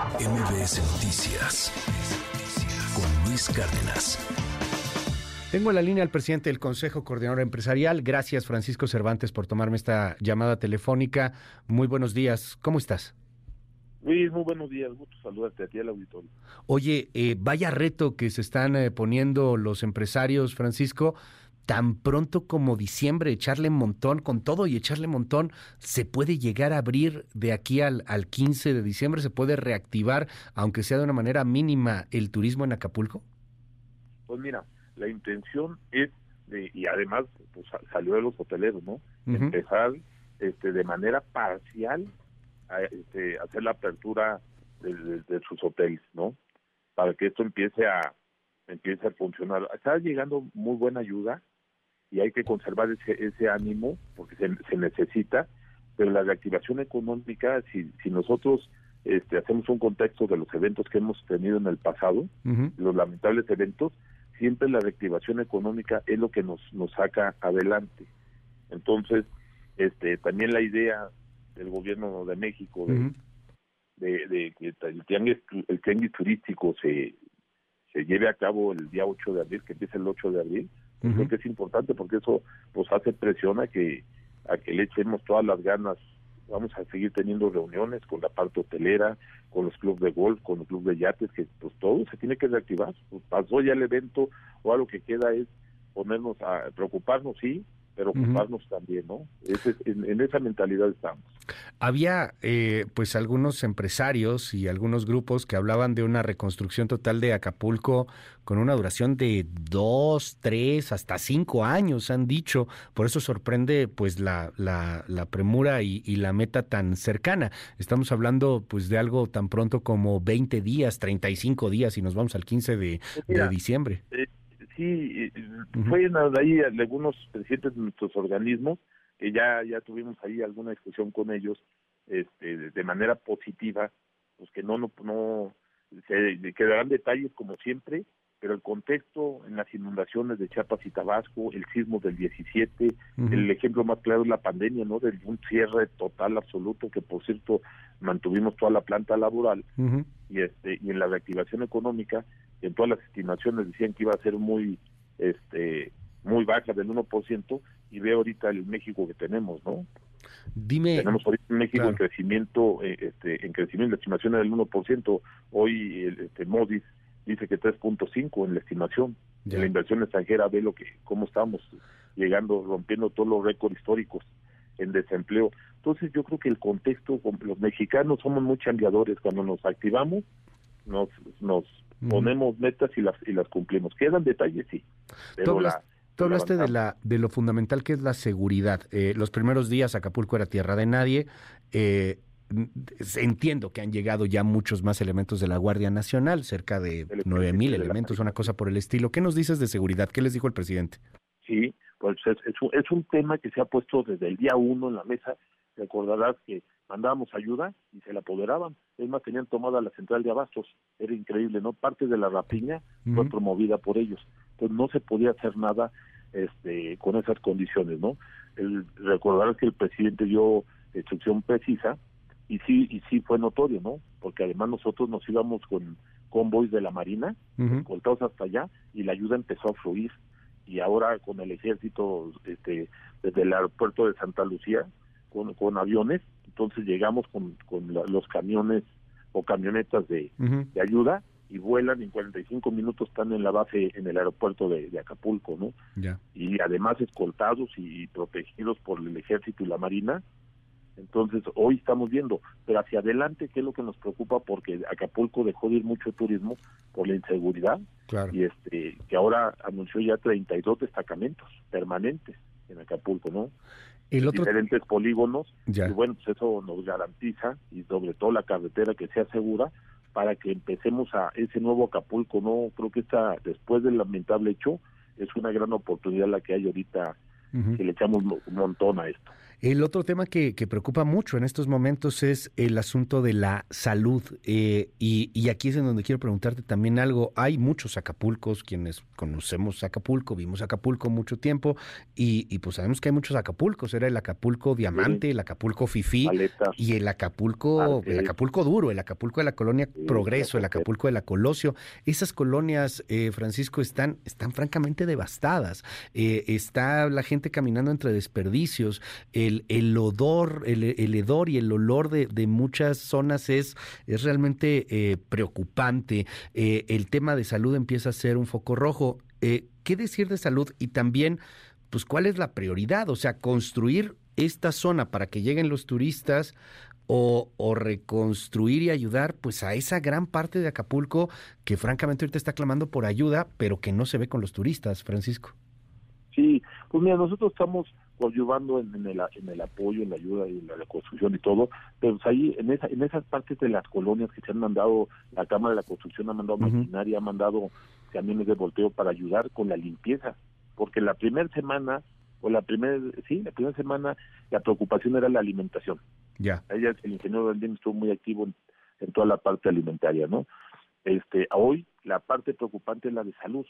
MBS Noticias con Luis Cárdenas. Tengo en la línea al presidente del Consejo Coordinador Empresarial. Gracias, Francisco Cervantes, por tomarme esta llamada telefónica. Muy buenos días. ¿Cómo estás? Luis, muy buenos días. Gusto saludarte a ti al auditorio. Oye, eh, vaya reto que se están eh, poniendo los empresarios, Francisco, tan pronto como diciembre, echarle montón, con todo y echarle montón, ¿se puede llegar a abrir de aquí al, al 15 de diciembre? ¿Se puede reactivar, aunque sea de una manera mínima, el turismo en Acapulco? Pues mira, la intención es, de, y además pues, salió de los hoteleros, ¿no? Empezar este, de manera parcial a este, hacer la apertura de, de, de, sus hoteles, ¿no? Para que esto empiece a empiece a funcionar. Está llegando muy buena ayuda, y hay que conservar ese, ese ánimo porque se, se necesita, pero la reactivación económica, si, si nosotros este, hacemos un contexto de los eventos que hemos tenido en el pasado, uh -huh. los lamentables eventos, siempre la reactivación económica es lo que nos, nos saca adelante. Entonces, este, también la idea del gobierno de México de, uh -huh. de, de, que el tianguis, el tianguis turístico se, se lleve a cabo el día 8 de abril, que empieza el 8 de abril, Uh -huh. Creo que es importante porque eso pues hace presión a que a que le echemos todas las ganas. Vamos a seguir teniendo reuniones con la parte hotelera, con los clubes de golf, con los clubes de yates, que pues todo se tiene que reactivar. Pues pasó ya el evento, o lo que queda es ponernos a preocuparnos, sí, pero ocuparnos uh -huh. también, ¿no? Ese, en, en, esa mentalidad estamos. Había, eh, pues, algunos empresarios y algunos grupos que hablaban de una reconstrucción total de Acapulco con una duración de dos, tres, hasta cinco años, han dicho. Por eso sorprende, pues, la, la, la premura y, y, la meta tan cercana. Estamos hablando, pues, de algo tan pronto como 20 días, 35 días, y nos vamos al 15 de, Mira, de diciembre. Eh, sí, uh -huh. fueron ahí algunos presidentes de nuestros organismos que ya ya tuvimos ahí alguna discusión con ellos este, de manera positiva, pues que no no no se quedarán detalles como siempre, pero el contexto en las inundaciones de Chiapas y Tabasco, el sismo del 17, uh -huh. el ejemplo más claro es la pandemia, ¿no? De un cierre total absoluto que por cierto mantuvimos toda la planta laboral uh -huh. y este y en la reactivación económica en todas las estimaciones decían que iba a ser muy este muy baja del 1% y ve ahorita el México que tenemos, ¿no? Dime. Tenemos ahorita en México claro. en crecimiento, eh, este, en crecimiento, la estimación es del 1%. Hoy el, este, Modis dice que 3.5 en la estimación. En la inversión extranjera ve lo que, cómo estamos llegando, rompiendo todos los récords históricos en desempleo. Entonces yo creo que el contexto, los mexicanos somos muy chambeadores. Cuando nos activamos, nos, nos. Ponemos metas y las, y las cumplimos. Quedan detalles, sí. Pero la, Tú hablaste de, la, de lo fundamental que es la seguridad. Eh, los primeros días Acapulco era tierra de nadie. Eh, entiendo que han llegado ya muchos más elementos de la Guardia Nacional, cerca de nueve mil elementos, una cosa por el estilo. ¿Qué nos dices de seguridad? ¿Qué les dijo el presidente? Sí, pues es, es, un, es un tema que se ha puesto desde el día uno en la mesa. Recordarás que mandábamos ayuda y se la apoderaban. Es más, tenían tomada la central de abastos. Era increíble, ¿no? Parte de la rapiña uh -huh. fue promovida por ellos. Entonces no se podía hacer nada este, con esas condiciones, ¿no? El, recordar que el presidente dio instrucción precisa y sí y sí fue notorio, ¿no? Porque además nosotros nos íbamos con convoys de la Marina, uh -huh. escoltados hasta allá y la ayuda empezó a fluir y ahora con el ejército este desde el aeropuerto de Santa Lucía con, con aviones, entonces llegamos con, con la, los camiones o camionetas de, uh -huh. de ayuda y vuelan en 45 minutos están en la base en el aeropuerto de, de Acapulco, ¿no? Ya. Y además escoltados y protegidos por el ejército y la marina. Entonces, hoy estamos viendo, pero hacia adelante, ¿qué es lo que nos preocupa? Porque Acapulco dejó de ir mucho turismo por la inseguridad claro. y este que ahora anunció ya 32 destacamentos permanentes en Acapulco, ¿no? El otro... diferentes polígonos ya. y bueno, pues eso nos garantiza y sobre todo la carretera que sea segura para que empecemos a ese nuevo Acapulco, ¿no? Creo que está, después del lamentable hecho, es una gran oportunidad la que hay ahorita, uh -huh. que le echamos un montón a esto. El otro tema que, preocupa mucho en estos momentos es el asunto de la salud. Eh, y, aquí es en donde quiero preguntarte también algo. Hay muchos Acapulcos, quienes conocemos Acapulco, vimos Acapulco mucho tiempo, y, pues sabemos que hay muchos Acapulcos. Era el Acapulco Diamante, el Acapulco Fifí y el Acapulco, el Acapulco Duro, el Acapulco de la colonia Progreso, el Acapulco de la Colosio. Esas colonias, eh, Francisco, están, están francamente devastadas. Eh, está la gente caminando entre desperdicios el, el odor, el, el, hedor y el olor de, de muchas zonas es, es realmente eh, preocupante. Eh, el tema de salud empieza a ser un foco rojo. Eh, ¿Qué decir de salud? Y también, pues, ¿cuál es la prioridad? O sea, construir esta zona para que lleguen los turistas o, o, reconstruir y ayudar pues a esa gran parte de Acapulco que francamente ahorita está clamando por ayuda, pero que no se ve con los turistas, Francisco. Sí, pues mira, nosotros estamos ayudando en, el, en el apoyo, en la ayuda y en la construcción y todo, pero pues ahí en, esa, en esas partes de las colonias que se han mandado, la Cámara de la Construcción ha mandado maquinaria, ha mandado camiones de volteo para ayudar con la limpieza, porque la primera semana, o la primera, sí, la primera semana, la preocupación era la alimentación. Ya. Ella, el ingeniero del estuvo muy activo en, en toda la parte alimentaria, ¿no? Este, hoy la parte preocupante es la de salud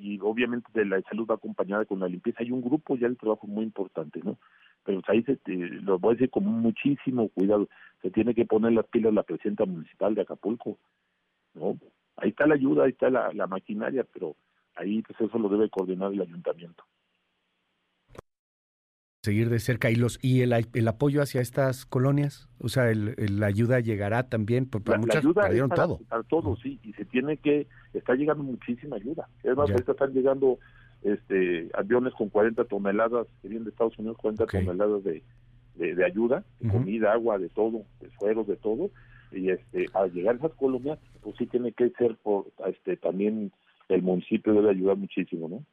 y obviamente de la salud va acompañada con la limpieza. Hay un grupo ya de trabajo muy importante, ¿no? Pero ahí se, lo voy a decir con muchísimo cuidado. Se tiene que poner las pilas la presidenta municipal de Acapulco, ¿no? Ahí está la ayuda, ahí está la, la maquinaria, pero ahí pues eso lo debe coordinar el ayuntamiento seguir de cerca y los y el, el apoyo hacia estas colonias o sea el, la ayuda llegará también porque muchas ayuda perdieron para, todo. para todo sí y se tiene que está llegando muchísima ayuda. Es más ahorita están llegando este aviones con 40 toneladas que vienen de Estados Unidos 40 toneladas de, de, ayuda de comida agua de todo de sueros de todo y este al llegar a esas colonias pues sí tiene que ser por este también el municipio debe ayudar muchísimo no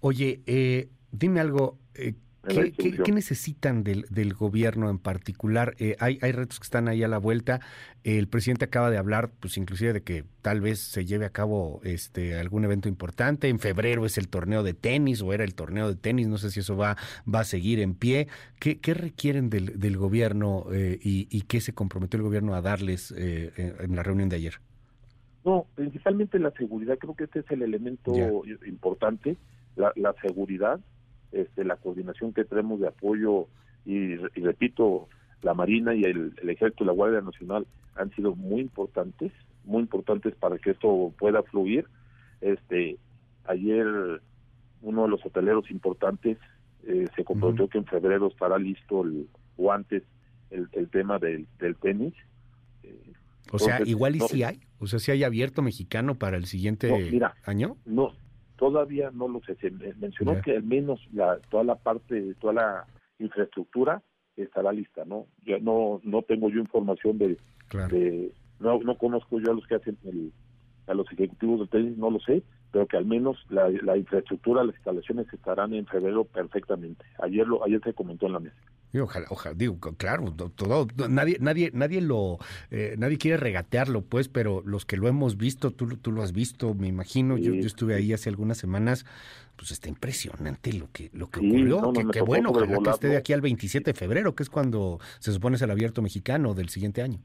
oye eh, dime algo eh, ¿Qué, necesitan del, del, gobierno en particular? Eh, hay, hay retos que están ahí a la vuelta. el presidente acaba de hablar, pues inclusive de que tal vez se lleve a cabo este algún evento importante. En febrero es el torneo de tenis o era el torneo de tenis. No sé si eso va, va a seguir en pie. ¿Qué, qué requieren del, del gobierno eh, y, y, qué se comprometió el gobierno a darles eh, en la reunión de ayer? No, principalmente la seguridad. Creo que este es el elemento importante. La, la seguridad este, la coordinación que tenemos de apoyo y, repito, la Marina y el, Ejército y la Guardia Nacional han sido muy importantes, muy importantes para que esto pueda fluir. Este, ayer uno de los hoteleros importantes eh, se comprometió que en febrero estará listo el, o antes el, tema del, tenis. o sea, igual y si hay, o sea, si hay abierto mexicano para el siguiente año. No, todavía no lo sé. Se mencionó que al menos la, toda la parte, toda la infraestructura estará lista, ¿no? Ya no no tengo yo información de, no no conozco yo a los que hacen el, a los ejecutivos del tenis, no lo sé, pero que al menos la, la infraestructura, las instalaciones estarán en febrero perfectamente. Ayer lo ayer se comentó en la mesa. Ojalá, ojalá, digo, claro, todo, nadie, nadie, nadie lo, eh, nadie quiere regatearlo, pues, pero los que lo hemos visto, tú, tú lo has visto, me imagino, yo, yo estuve ahí hace algunas semanas, pues está impresionante lo que, lo que ocurrió, que, bueno, ojalá que esté de aquí al 27 de febrero, que es cuando se supone es el abierto mexicano del siguiente año.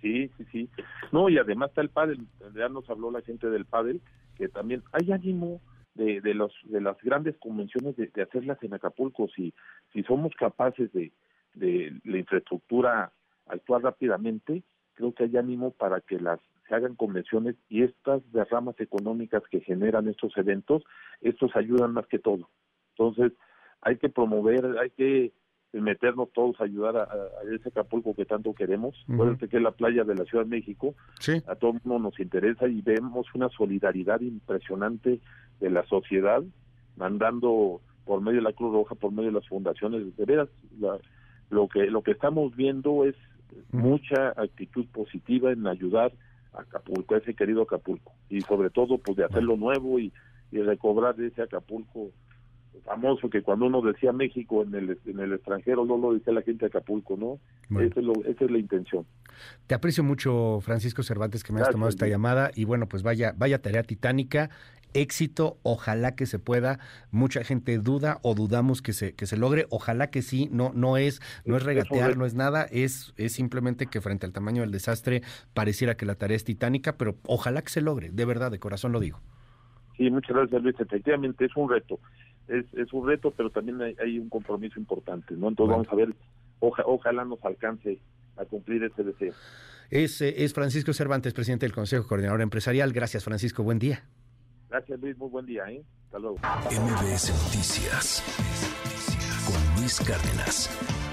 Sí, sí, sí. No, y además está el pádel, ya nos habló la gente del pádel, que también hay ánimo de, de los de las grandes convenciones de, hacerlas en Acapulco si si somos capaces de, de la infraestructura actuar rápidamente creo que hay ánimo para que las se hagan convenciones y estas derramas económicas que generan estos eventos estos ayudan más que todo entonces hay que promover hay que meternos todos a ayudar a, ese Acapulco que tanto queremos. Uh que es la playa de la Ciudad de México. A todo mundo nos interesa y vemos una solidaridad impresionante de la sociedad, mandando por medio de la Cruz Roja, por medio de las fundaciones. De veras, lo que lo que estamos viendo es mucha actitud positiva en ayudar a Acapulco, a ese querido Acapulco. Y sobre todo, pues de hacerlo nuevo y, y recobrar ese Acapulco famoso que cuando uno decía México en el, en el extranjero, no lo decía la gente de Acapulco, ¿no? Esa, es la intención. Te aprecio mucho, Francisco Cervantes, que me has tomado esta llamada y bueno, pues vaya, vaya tarea titánica éxito, ojalá que se pueda. Mucha gente duda o dudamos que se que se logre, ojalá que sí, no no es no es regatear, no es nada, es es simplemente que frente al tamaño del desastre pareciera que la tarea es titánica, pero ojalá que se logre, de verdad, de corazón lo digo. Sí, muchas gracias Luis, efectivamente es un reto es, es un reto, pero también hay, un compromiso importante, ¿no? Entonces vamos a ver, ojalá nos alcance a cumplir ese deseo. Es, es Francisco Cervantes, presidente del Consejo Coordinador Empresarial. Gracias, Francisco. Buen día. Gracias, Luis. Muy buen día. ¿eh? Hasta luego. MBS Noticias con Luis Cárdenas.